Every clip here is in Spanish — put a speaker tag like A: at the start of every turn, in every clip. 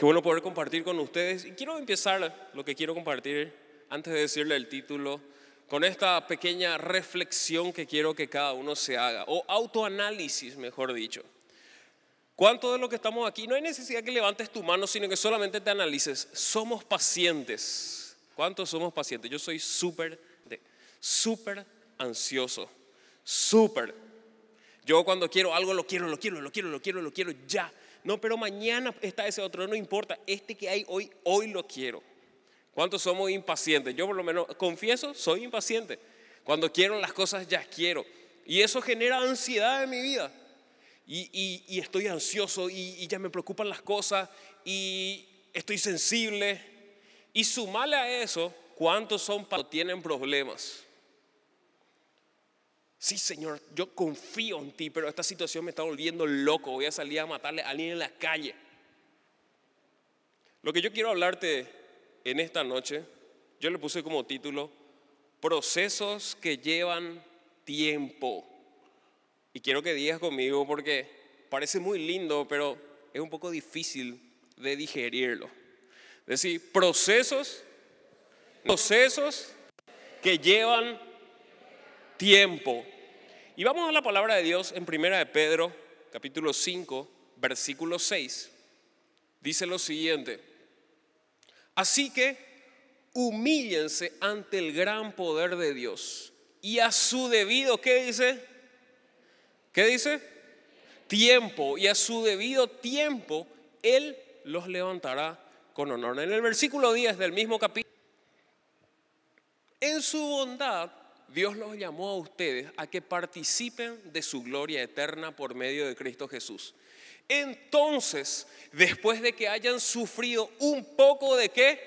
A: Qué bueno poder compartir con ustedes. Y quiero empezar lo que quiero compartir antes de decirle el título con esta pequeña reflexión que quiero que cada uno se haga, o autoanálisis, mejor dicho. ¿Cuánto de lo que estamos aquí? No hay necesidad que levantes tu mano, sino que solamente te analices. Somos pacientes. ¿Cuántos somos pacientes? Yo soy súper, súper ansioso. Súper. Yo cuando quiero algo lo quiero, lo quiero, lo quiero, lo quiero, lo quiero ya. No, pero mañana está ese otro, no importa. Este que hay hoy, hoy lo quiero. ¿Cuántos somos impacientes? Yo por lo menos confieso, soy impaciente. Cuando quiero las cosas ya quiero. Y eso genera ansiedad en mi vida. Y, estoy ansioso y, ya me preocupan las cosas y estoy sensible. Y sumarle a eso, ¿cuántos son para tienen problemas? Sí, Señor, yo confío en ti, pero esta situación me está volviendo loco. Voy a salir a matarle a alguien en la calle. Lo que yo quiero hablarte en esta noche, yo le puse como título, procesos que llevan tiempo. Y quiero que digas conmigo porque parece muy lindo, pero es un poco difícil de digerirlo. Es decir, procesos, procesos que llevan tiempo. Y vamos a la palabra de Dios en Primera de Pedro, capítulo 5, versículo 6. Dice lo siguiente: Así que humíllense ante el gran poder de Dios y a su debido, ¿qué dice? ¿Qué dice? Tiempo y a su debido tiempo Él los levantará con honor. En el versículo 10 del mismo capítulo, en su bondad Dios los llamó a ustedes a que participen de su gloria eterna por medio de Cristo Jesús. Entonces, después de que hayan sufrido un poco de qué?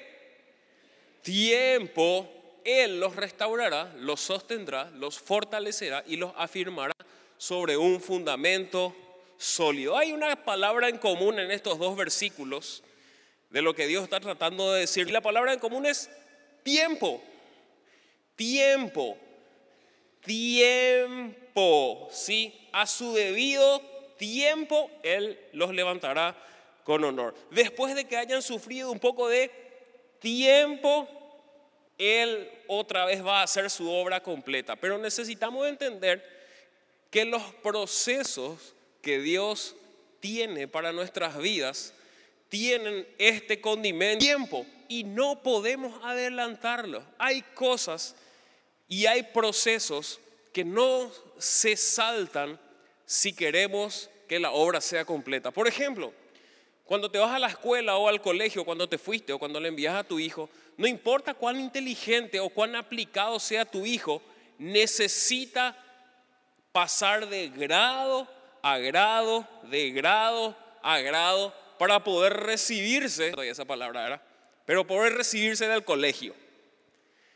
A: Tiempo, Él los restaurará, los sostendrá, los fortalecerá y los afirmará sobre un fundamento sólido. Hay una palabra en común en estos dos versículos de lo que Dios está tratando de decir. Y la palabra en común es tiempo. Tiempo tiempo, ¿sí? A su debido tiempo Él los levantará con honor. Después de que hayan sufrido un poco de tiempo, Él otra vez va a hacer su obra completa. Pero necesitamos entender que los procesos que Dios tiene para nuestras vidas tienen este condimento tiempo y no podemos adelantarlo. Hay cosas y hay procesos que no se saltan si queremos que la obra sea completa. Por ejemplo, cuando te vas a la escuela o al colegio, cuando te fuiste o cuando le envías a tu hijo, no importa cuán inteligente o cuán aplicado sea tu hijo, necesita pasar de grado a grado, de grado a grado, para poder recibirse, esa palabra pero poder recibirse del colegio.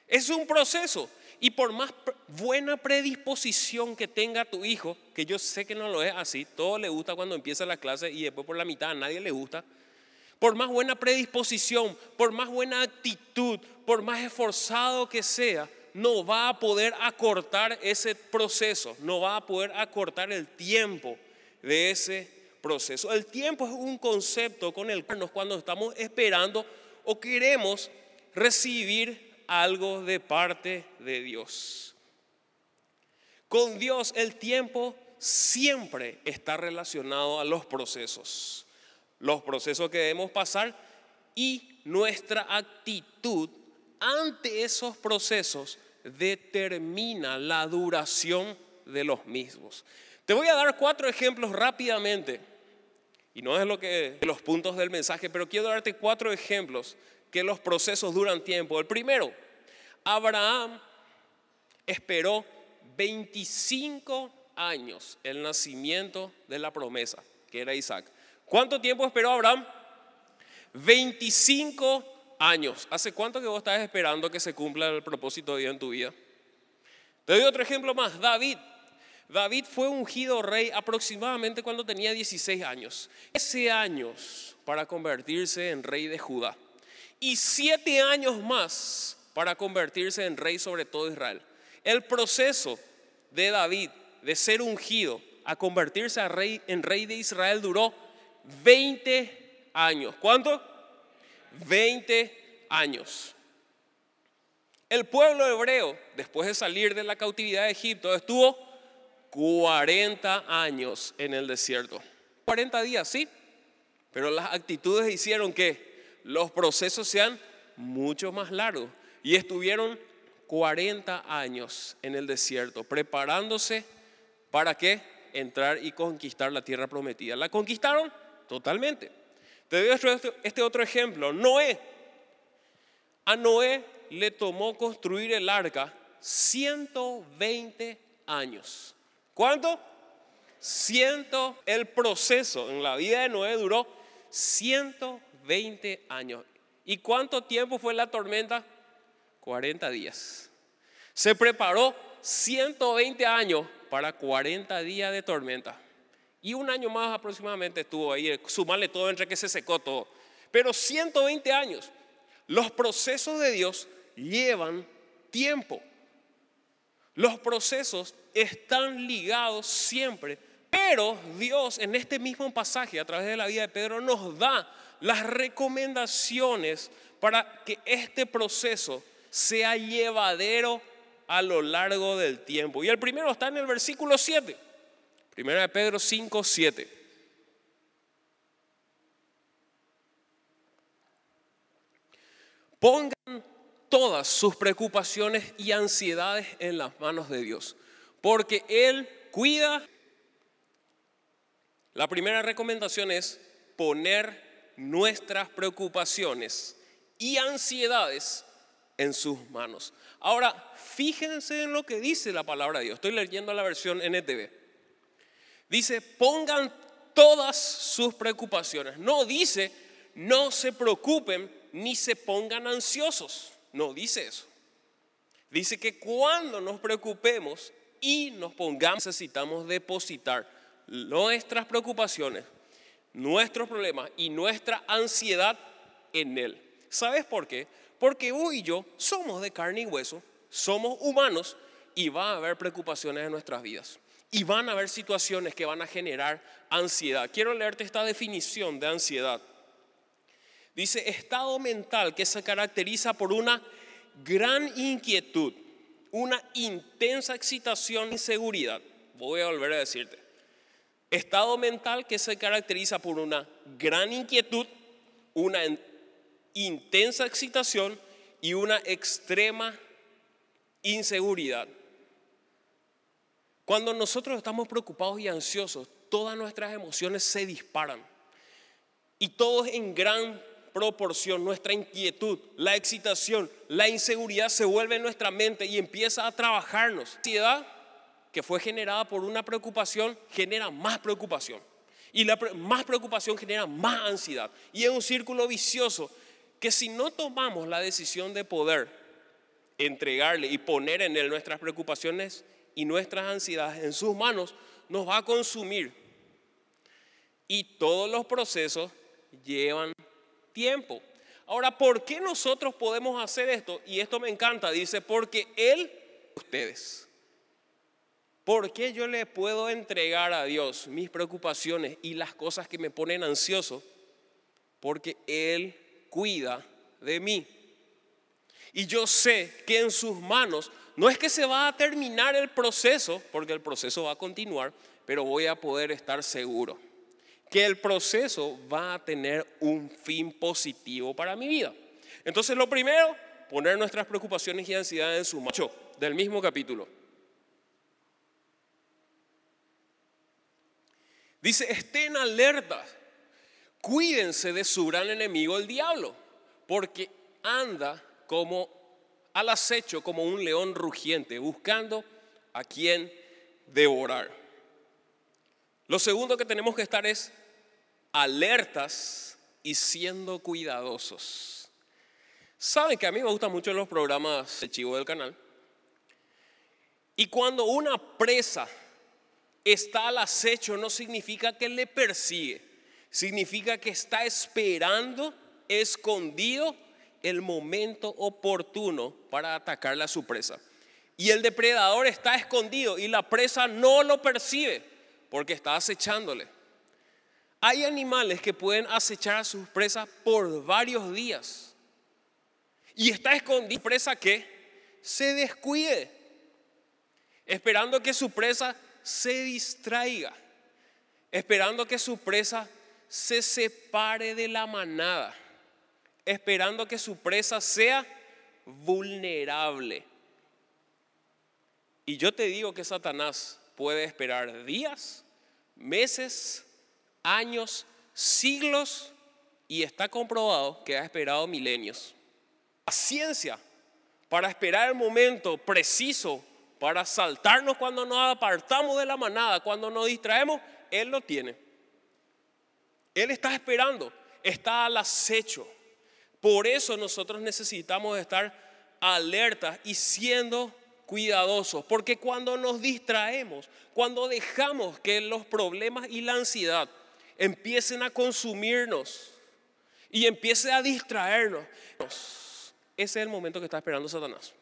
A: Es un proceso. Y por más buena predisposición que tenga tu hijo, que yo sé que no lo es así, todo le gusta cuando empieza la clase y después por la mitad a nadie le gusta. Por más buena predisposición, por más buena actitud, por más esforzado que sea, no va a poder acortar ese proceso, no va a poder acortar el tiempo de ese proceso. El tiempo es un concepto con el cual cuando estamos esperando o queremos recibir algo de parte de Dios. Con Dios el tiempo siempre está relacionado a los procesos, los procesos que debemos pasar y nuestra actitud ante esos procesos determina la duración de los mismos. Te voy a dar cuatro ejemplos rápidamente. Y no es lo que los puntos del mensaje, pero quiero darte cuatro ejemplos que los procesos duran tiempo. El primero, Abraham esperó 25 años el nacimiento de la promesa, que era Isaac. ¿Cuánto tiempo esperó Abraham? 25 años. ¿Hace cuánto que vos estás esperando que se cumpla el propósito de Dios en tu vida? Te doy otro ejemplo más, David. David fue ungido rey aproximadamente cuando tenía 16 años. Ese años para convertirse en rey de Judá y siete años más para convertirse en rey sobre todo Israel. El proceso de David de ser ungido a convertirse a rey, en rey de Israel duró 20 años. ¿Cuánto? 20 años. El pueblo hebreo, después de salir de la cautividad de Egipto, estuvo 40 años en el desierto. 40 días, sí, pero las actitudes hicieron que los procesos sean mucho más largos. Y estuvieron 40 años en el desierto, preparándose para qué? Entrar y conquistar la tierra prometida. ¿La conquistaron? Totalmente. Te doy este, este otro ejemplo. Noé. A Noé le tomó construir el arca 120 años. ¿Cuánto? Ciento, el proceso en la vida de Noé duró 120 años. ¿Y cuánto tiempo fue la tormenta? 40 días. Se preparó 120 años para 40 días de tormenta. Y un año más aproximadamente estuvo ahí, sumarle todo entre que se secó todo. Pero 120 años. Los procesos de Dios llevan tiempo. Los procesos están ligados siempre, pero Dios en este mismo pasaje, a través de la vida de Pedro, nos da las recomendaciones para que este proceso sea llevadero a lo largo del tiempo. Y el primero está en el versículo 7. Primera de Pedro 5, 7. Pongan todas sus preocupaciones y ansiedades en las manos de Dios, porque Él cuida. La primera recomendación es poner nuestras preocupaciones y ansiedades en sus manos. Ahora, fíjense en lo que dice la palabra de Dios. Estoy leyendo la versión NTV. Dice, pongan todas sus preocupaciones. No dice, no se preocupen ni se pongan ansiosos. No dice eso. Dice que cuando nos preocupemos y nos pongamos, necesitamos depositar nuestras preocupaciones, nuestros problemas y nuestra ansiedad en Él. ¿Sabes por qué? Porque vos y yo somos de carne y hueso, somos humanos y va a haber preocupaciones en nuestras vidas. Y van a haber situaciones que van a generar ansiedad. Quiero leerte esta definición de ansiedad. Dice, estado mental que se caracteriza por una gran inquietud, una intensa excitación e inseguridad. Voy a volver a decirte. Estado mental que se caracteriza por una gran inquietud, una intensa excitación y una extrema inseguridad. Cuando nosotros estamos preocupados y ansiosos, todas nuestras emociones se disparan. Y todos en gran proporción, nuestra inquietud, la excitación, la inseguridad se vuelve en nuestra mente y empieza a trabajarnos. Que fue generada por una preocupación genera más preocupación. Y la más preocupación genera más ansiedad. Y es un círculo vicioso que si no tomamos la decisión de poder entregarle y poner en él nuestras preocupaciones y nuestras ansiedades en sus manos, nos va a consumir. Y todos los procesos llevan tiempo. Ahora, ¿por qué nosotros podemos hacer esto? Y esto me encanta, dice, porque Él, ustedes. ¿Por qué yo le puedo entregar a Dios mis preocupaciones y las cosas que me ponen ansioso? Porque Él cuida de mí. Y yo sé que en sus manos no es que se va a terminar el proceso, porque el proceso va a continuar, pero voy a poder estar seguro que el proceso va a tener un fin positivo para mi vida. Entonces, lo primero, poner nuestras preocupaciones y ansiedades en su macho del mismo capítulo. Dice, estén alertas, cuídense de su gran enemigo, el diablo, porque anda como al acecho, como un león rugiente, buscando a quien devorar. Lo segundo que tenemos que estar es alertas y siendo cuidadosos. Saben que a mí me gustan mucho los programas de Chivo del canal. Y cuando una presa está al acecho no significa que le persigue, significa que está esperando escondido el momento oportuno para atacarle a su presa. Y el depredador está escondido y la presa no lo percibe porque está acechándole. Hay animales que pueden acechar a sus presas por varios días. Y está escondida presa que se descuide, esperando que su presa se distraiga, esperando que su presa se separe de la manada, esperando que su presa sea vulnerable. Y yo te digo que Satanás puede esperar días, meses, años, siglos y está comprobado que ha esperado milenios. Paciencia para esperar el momento preciso para saltarnos cuando nos apartamos de la manada, cuando nos distraemos, Él lo tiene. Él está esperando, está al acecho. Por eso nosotros necesitamos estar alertas y siendo cuidadosos, porque cuando nos distraemos, cuando dejamos que los problemas y la ansiedad empiecen a consumirnos y empiece a distraernos, ese es el momento que está esperando Satanás.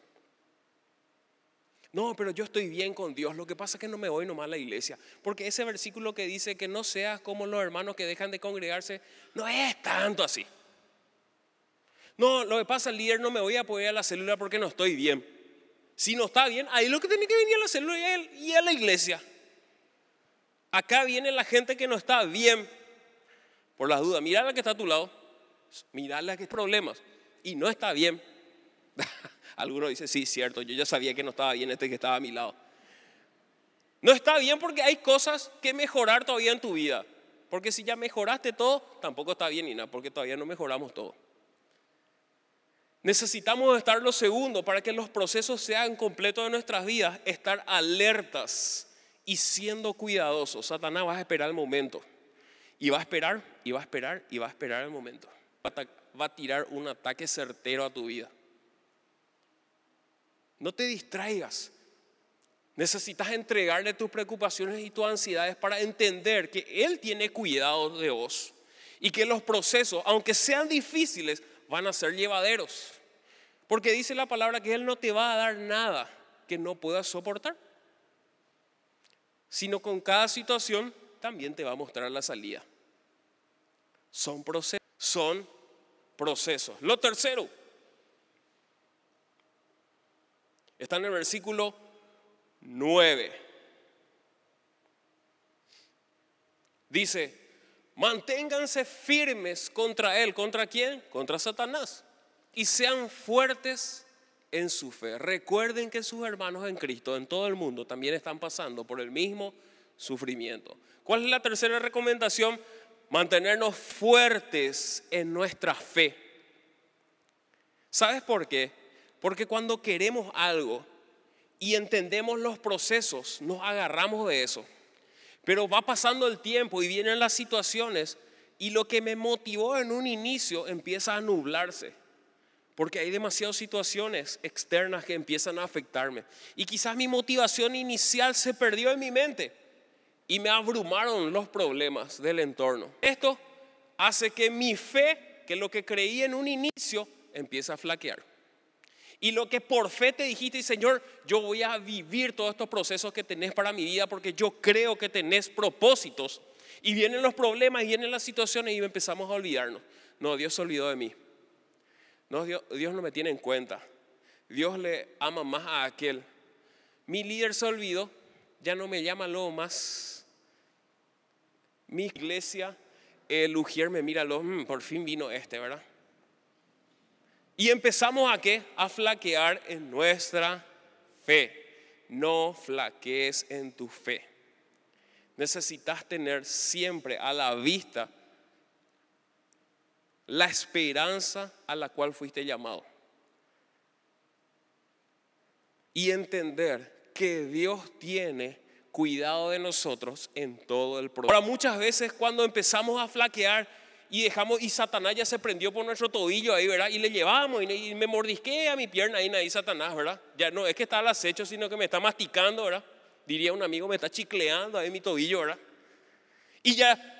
A: No, pero yo estoy bien con Dios. Lo que pasa es que no me voy nomás a la iglesia. Porque ese versículo que dice que no seas como los hermanos que dejan de congregarse, no es tanto así. No, lo que pasa, líder, no me voy a apoyar a la célula porque no estoy bien. Si no está bien, ahí lo que tiene que venir a la célula y a la iglesia. Acá viene la gente que no está bien. Por las dudas, mira la que está a tu lado. Mira la que hay problemas. Y no está bien. Algunos dicen, sí, cierto, yo ya sabía que no estaba bien este que estaba a mi lado. No está bien porque hay cosas que mejorar todavía en tu vida. Porque si ya mejoraste todo, tampoco está bien, Nina, porque todavía no mejoramos todo. Necesitamos estar los segundos para que los procesos sean completos de nuestras vidas, estar alertas y siendo cuidadosos. Satanás va a esperar el momento. Y va a esperar, y va a esperar, y va a esperar el momento. Va a tirar un ataque certero a tu vida. No te distraigas. Necesitas entregarle tus preocupaciones y tus ansiedades para entender que Él tiene cuidado de vos y que los procesos, aunque sean difíciles, van a ser llevaderos. Porque dice la palabra que Él no te va a dar nada que no puedas soportar, sino con cada situación también te va a mostrar la salida. Son procesos. Son procesos. Lo tercero, Está en el versículo 9. Dice, manténganse firmes contra él. ¿Contra quién? Contra Satanás. Y sean fuertes en su fe. Recuerden que sus hermanos en Cristo, en todo el mundo, también están pasando por el mismo sufrimiento. ¿Cuál es la tercera recomendación? Mantenernos fuertes en nuestra fe. ¿Sabes por qué? Porque cuando queremos algo y entendemos los procesos, nos agarramos de eso. Pero va pasando el tiempo y vienen las situaciones y lo que me motivó en un inicio empieza a nublarse. Porque hay demasiadas situaciones externas que empiezan a afectarme. Y quizás mi motivación inicial se perdió en mi mente y me abrumaron los problemas del entorno. Esto hace que mi fe, que lo que creí en un inicio, empiece a flaquear. Y lo que por fe te dijiste, Señor, yo voy a vivir todos estos procesos que tenés para mi vida porque yo creo que tenés propósitos. Y vienen los problemas, y vienen las situaciones y empezamos a olvidarnos. No, Dios se olvidó de mí. No, Dios, Dios no me tiene en cuenta. Dios le ama más a aquel. Mi líder se olvidó, ya no me llama luego más. Mi iglesia, el Ujier me mira, mm, por fin vino este, ¿verdad? Y empezamos a qué? A flaquear en nuestra fe. No flaquees en tu fe. Necesitas tener siempre a la vista la esperanza a la cual fuiste llamado. Y entender que Dios tiene cuidado de nosotros en todo el proceso. Ahora muchas veces cuando empezamos a flaquear, y dejamos, y Satanás ya se prendió por nuestro tobillo ahí, ¿verdad? Y le llevamos y, me mordisqué a mi pierna ahí, ahí Satanás, ¿verdad? Ya no es que está al acecho, sino que me está masticando, ¿verdad? Diría un amigo, me está chicleando ahí mi tobillo, ¿verdad? Y ya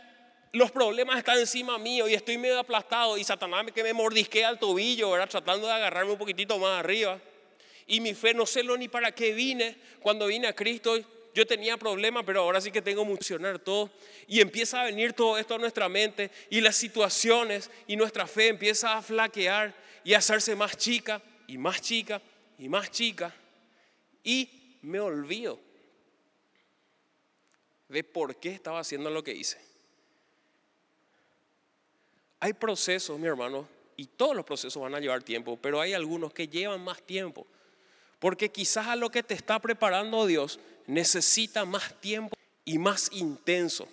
A: los problemas están encima mío y estoy medio aplastado y Satanás que me mordisquea al tobillo, ¿verdad? Tratando de agarrarme un poquitito más arriba. Y mi fe no sé lo ni para qué vine. Cuando vine a Cristo, yo tenía problemas, pero ahora sí que tengo que funcionar todo. Y empieza a venir todo esto a nuestra mente y las situaciones y nuestra fe empieza a flaquear y a hacerse más chica y más chica y más chica. Y me olvido de por qué estaba haciendo lo que hice. Hay procesos, mi hermano, y todos los procesos van a llevar tiempo, pero hay algunos que llevan más tiempo. Porque quizás a lo que te está preparando Dios necesita más tiempo y más intenso.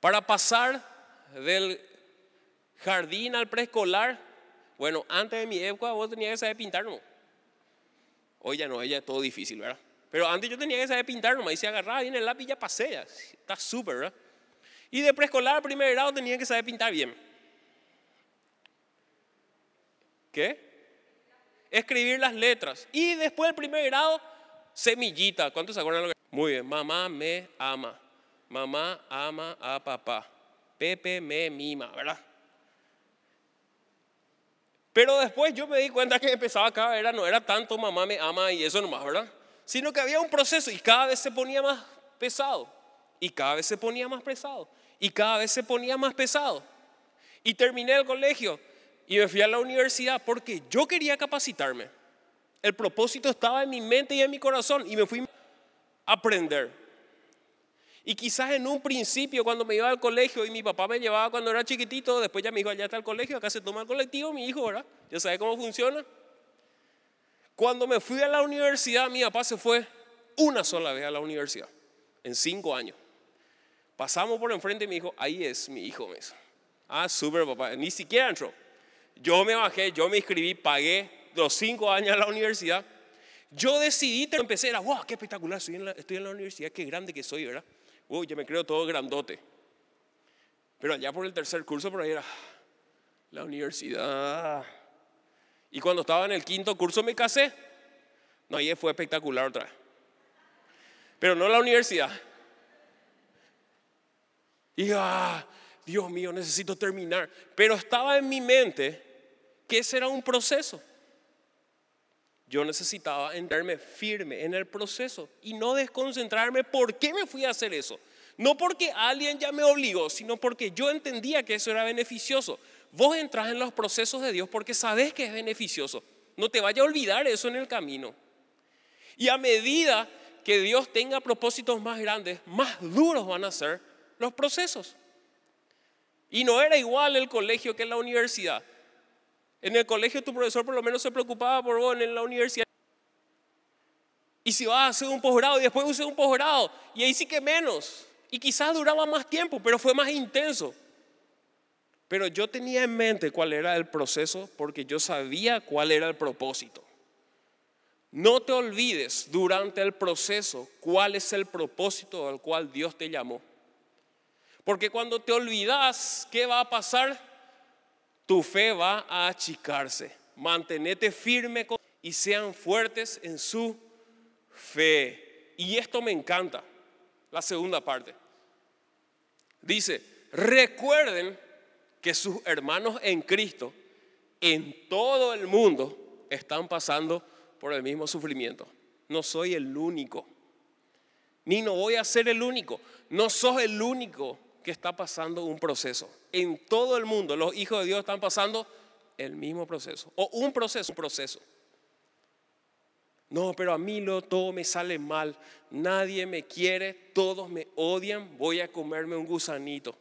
A: Para pasar del jardín al preescolar, bueno, antes de mi época vos tenías que saber pintar, ¿no? Hoy ya no, ya es todo difícil, ¿verdad? Pero antes yo tenía que saber pintar nomás y se agarraba bien el lápiz ya pasé, está súper, ¿verdad? Y de preescolar a primer grado tenía que saber pintar bien. ¿Qué? Escribir las letras. Y después del primer grado, semillita. ¿Cuántos se acuerdan lo que? Muy bien. Mamá me ama. Mamá ama a papá. Pepe me mima, ¿verdad? Pero después yo me di cuenta que empezaba acá, era, no era tanto mamá me ama y eso nomás, ¿verdad? Sino que había un proceso y cada vez se ponía más pesado. Y cada vez se ponía más pesado. Y cada vez se ponía más pesado. Y terminé el colegio y me fui a la universidad porque yo quería capacitarme. El propósito estaba en mi mente y en mi corazón y me fui a aprender. Y quizás en un principio cuando me iba al colegio y mi papá me llevaba cuando era chiquitito, después ya me dijo, allá está el colegio, acá se toma el colectivo, mi hijo, ¿verdad? Ya sabe cómo funciona. Cuando me fui a la universidad, mi papá se fue una sola vez a la universidad, en cinco años. Pasamos por enfrente y me dijo, ahí es mi hijo, me Ah, súper papá, ni siquiera entró. Yo me bajé, yo me inscribí, pagué los cinco años a la universidad. Yo decidí, empecé, era, wow, qué espectacular, estoy en, la, estoy en la universidad, qué grande que soy, ¿verdad? Uy, yo me creo todo grandote. Pero allá por el tercer curso, por ahí era la universidad. Y cuando estaba en el quinto curso me casé. No, ahí fue espectacular otra vez. Pero no la universidad. Y ah, Dios mío, necesito terminar. Pero estaba en mi mente que ese era un proceso. Yo necesitaba entrarme firme en el proceso y no desconcentrarme. ¿Por qué me fui a hacer eso? No porque alguien ya me obligó, sino porque yo entendía que eso era beneficioso. Vos entras en los procesos de Dios porque sabes que es beneficioso. No te vaya a olvidar eso en el camino. Y a medida que Dios tenga propósitos más grandes, más duros van a ser los procesos. Y no era igual el colegio que la universidad. En el colegio tu profesor por lo menos se preocupaba por vos, en la universidad. Y si vas a hacer un posgrado y después usé un posgrado, y ahí sí que menos. Y quizás duraba más tiempo, pero fue más intenso. Pero yo tenía en mente cuál era el proceso porque yo sabía cuál era el propósito. No te olvides durante el proceso cuál es el propósito al cual Dios te llamó. Porque cuando te olvidas, ¿qué va a pasar? Tu fe va a achicarse. Mantenete firme y sean fuertes en su fe. Y esto me encanta, la segunda parte. Dice, recuerden que sus hermanos en Cristo en todo el mundo están pasando por el mismo sufrimiento. No soy el único, ni no voy a ser el único. No sos el único que está pasando un proceso. En todo el mundo los hijos de Dios están pasando el mismo proceso. O un proceso, un proceso. No, pero a mí lo, todo me sale mal. Nadie me quiere, todos me odian. Voy a comerme un gusanito.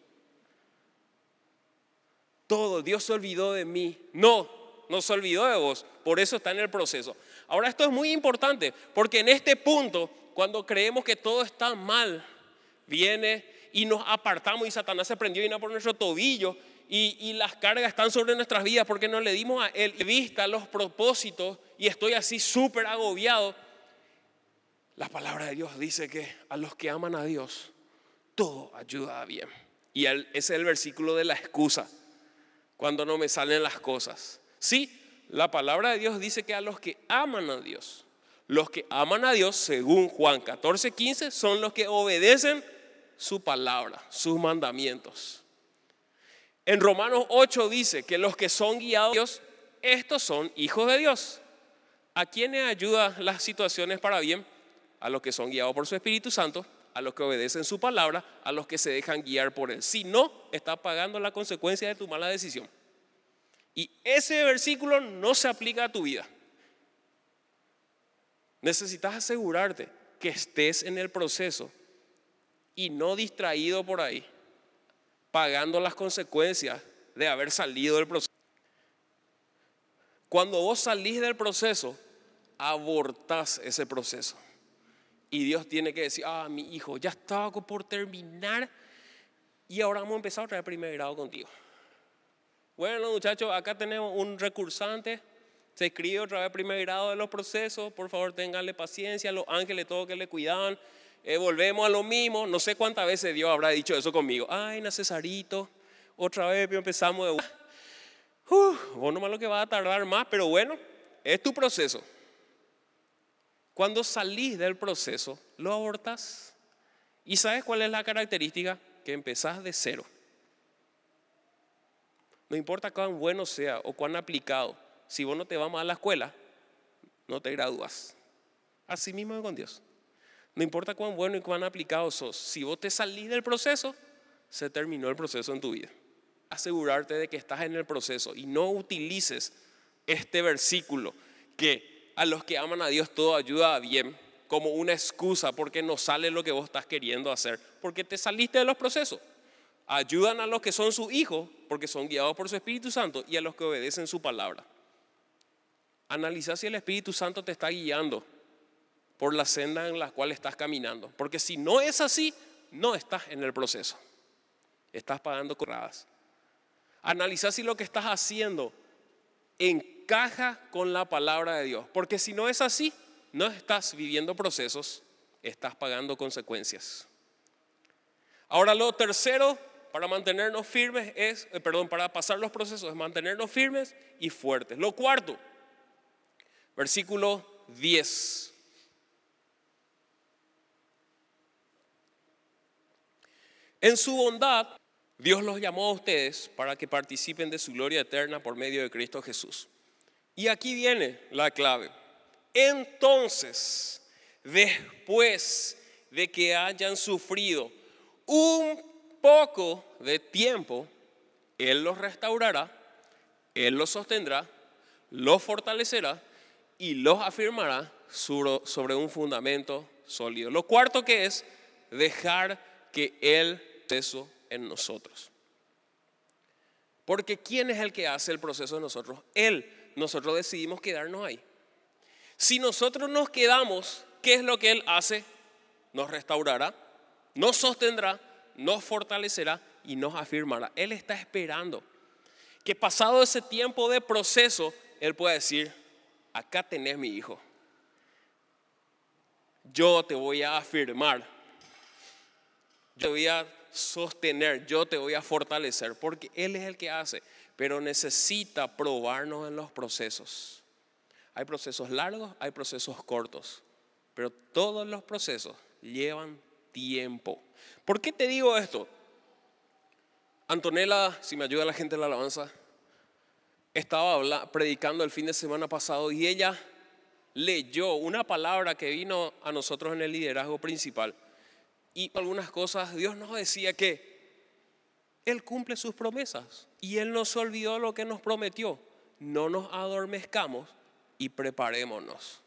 A: Todo, Dios se olvidó de mí. No, no se olvidó de vos. Por eso está en el proceso. Ahora esto es muy importante, porque en este punto, cuando creemos que todo está mal, viene y nos apartamos y Satanás se prendió y no por nuestro tobillo y, las cargas están sobre nuestras vidas porque no le dimos a él vista los propósitos y estoy así súper agobiado. La palabra de Dios dice que a los que aman a Dios, todo ayuda bien. Y ese es el versículo de la excusa, cuando no me salen las cosas. Sí, la palabra de Dios dice que a los que aman a Dios, los que aman a Dios, según Juan 14, 15, son los que obedecen su palabra, sus mandamientos. En Romanos 8 dice que los que son guiados Dios, estos son hijos de Dios. ¿A quiénes ayuda las situaciones para bien? a los que son guiados por su Espíritu Santo, a los que obedecen su palabra, a los que se dejan guiar por él. Si no, estás pagando la consecuencia de tu mala decisión. Y ese versículo no se aplica a tu vida. Necesitas asegurarte que estés en el proceso y no distraído por ahí, pagando las consecuencias de haber salido del proceso. Cuando vos salís del proceso, abortás ese proceso. Y Dios tiene que decir, ah, mi hijo, ya estaba por terminar y ahora vamos a empezar otra vez primer grado contigo. Bueno, muchachos, acá tenemos un recursante. Se escribe otra vez primer grado de los procesos. Por favor, ténganle paciencia. Los ángeles, todo que le cuidaban. Eh, volvemos a lo mismo. No sé cuántas veces Dios habrá dicho eso conmigo. Ay, Necesarito, otra vez empezamos de vos nomás lo que va a tardar más, pero bueno, es tu proceso. Cuando salís del proceso, lo abortas. ¿Y sabes cuál es la característica? Que empezás de cero. No importa cuán bueno sea o cuán aplicado, si vos no te vas a la escuela, no te gradúas. Así mismo es con Dios. No importa cuán bueno y cuán aplicado sos, si vos te salís del proceso, se terminó el proceso en tu vida asegurarte de que estás en el proceso y no utilices este versículo que a los que aman a Dios todo ayuda bien como una excusa porque no sale lo que vos estás queriendo hacer, porque te saliste de los procesos. Ayudan a los que son sus hijos porque son guiados por su Espíritu Santo y a los que obedecen su palabra. Analiza si el Espíritu Santo te está guiando por la senda en la cual estás caminando, porque si no es así, no estás en el proceso. Estás pagando corradas. Analiza si lo que estás haciendo encaja con la palabra de Dios. Porque si no es así, no estás viviendo procesos, estás pagando consecuencias. Ahora lo tercero para mantenernos firmes es, eh, perdón, para pasar los procesos es mantenernos firmes y fuertes. Lo cuarto, versículo 10. En su bondad Dios los llamó a ustedes para que participen de su gloria eterna por medio de Cristo Jesús. Y aquí viene la clave. Entonces, después de que hayan sufrido un poco de tiempo, Él los restaurará, Él los sostendrá, los fortalecerá y los afirmará sobre un fundamento sólido. Lo cuarto que es dejar que Él en nosotros. Porque ¿quién es el que hace el proceso de nosotros? Él. Nosotros decidimos quedarnos ahí. Si nosotros nos quedamos, ¿qué es lo que Él hace? Nos restaurará, nos sostendrá, nos fortalecerá y nos afirmará. Él está esperando que pasado ese tiempo de proceso, Él pueda decir, acá tenés mi hijo. Yo te voy a afirmar. Yo voy a sostener, yo te voy a fortalecer, porque Él es el que hace, pero necesita probarnos en los procesos. Hay procesos largos, hay procesos cortos, pero todos los procesos llevan tiempo. ¿Por qué te digo esto? Antonella, si me ayuda la gente de la alabanza, estaba predicando el fin de semana pasado y ella leyó una palabra que vino a nosotros en el liderazgo principal y algunas cosas, Dios nos decía que Él cumple sus promesas y Él no se olvidó lo que nos prometió. No nos adormezcamos y preparémonos.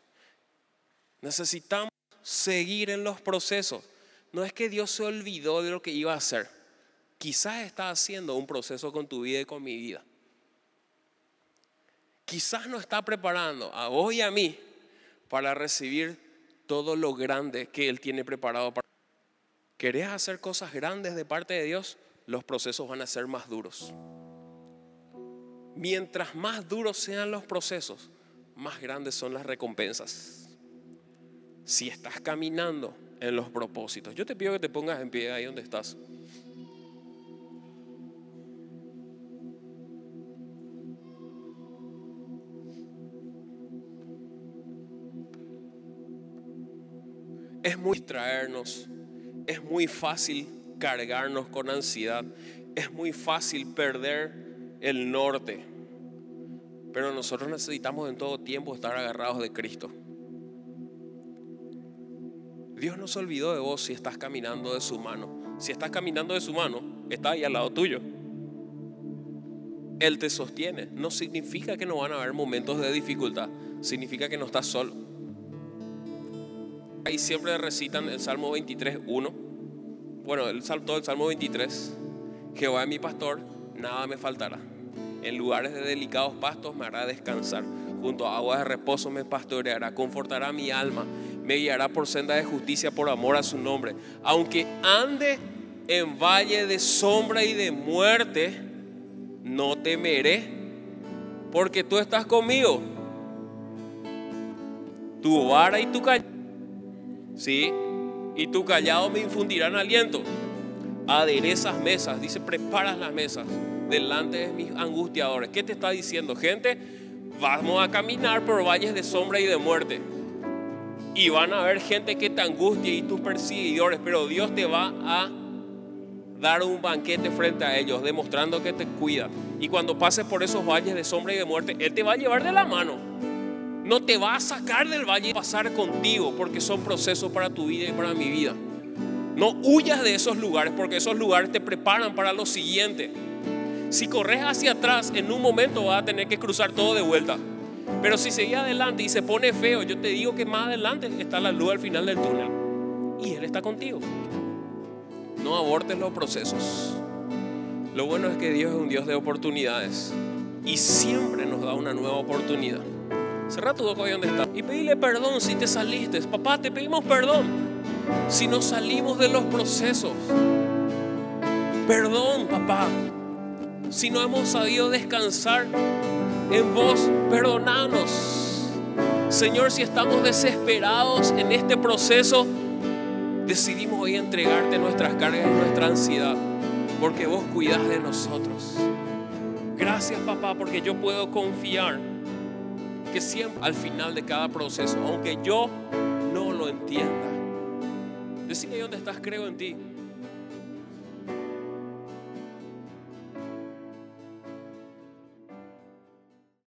A: Necesitamos seguir en los procesos. No es que Dios se olvidó de lo que iba a hacer. Quizás está haciendo un proceso con tu vida y con mi vida. Quizás nos está preparando a vos y a mí para recibir todo lo grande que Él tiene preparado para querés hacer cosas grandes de parte de Dios, los procesos van a ser más duros. Mientras más duros sean los procesos, más grandes son las recompensas. Si estás caminando en los propósitos, yo te pido que te pongas en pie ahí donde estás. Es muy traernos es muy fácil cargarnos con ansiedad, es muy fácil perder el norte, pero nosotros necesitamos en todo tiempo estar agarrados de Cristo. Dios no se olvidó de vos si estás caminando de su mano. Si estás caminando de su mano, está ahí al lado tuyo. Él te sostiene. No significa que no van a haber momentos de dificultad. Significa que no estás solo. Ahí siempre recitan el Salmo 23, 1. Bueno, el, todo el Salmo 23. Jehová es mi pastor, nada me faltará. En lugares de delicados pastos me hará descansar. Junto a aguas de reposo me pastoreará, confortará mi alma, me guiará por senda de justicia por amor a su nombre. Aunque ande en valle de sombra y de muerte, no temeré, porque tú estás conmigo. Tu vara y tu callado, sí, y tu callado me infundirán aliento. Aderezas mesas, dice, preparas las mesas delante de mis angustiadores. ¿Qué te está diciendo, gente? Vamos a caminar por valles de sombra y de muerte. Y van a haber gente que te angustie y tus perseguidores, pero Dios te va a dar un banquete frente a ellos, demostrando que te cuida. Y cuando pases por esos valles de sombra y de muerte, Él te va a llevar de la mano. No te va a sacar del valle y pasar contigo, porque son procesos para tu vida y para mi vida. No huyas de esos lugares, porque esos lugares te preparan para lo siguiente. Si corres hacia atrás, en un momento vas a tener que cruzar todo de vuelta. Pero si seguís adelante y se pone feo, yo te digo que más adelante está la luz al final del túnel. Y Él está contigo. No abortes los procesos. Lo bueno es que Dios es un Dios de oportunidades. Y siempre nos da una nueva oportunidad. Cerra tu boca ahí donde está. Y pedile perdón si te saliste. Papá, te pedimos perdón. Si nos salimos de los procesos. Perdón, papá si no hemos sabido descansar en vos, perdonanos. Señor, si estamos desesperados en este proceso, decidimos hoy entregarte nuestras cargas y nuestra ansiedad, porque vos cuidas de nosotros. Gracias, papá, porque yo puedo confiar que siempre al final de cada proceso, aunque yo no lo entienda, decime dónde estás, creo en ti.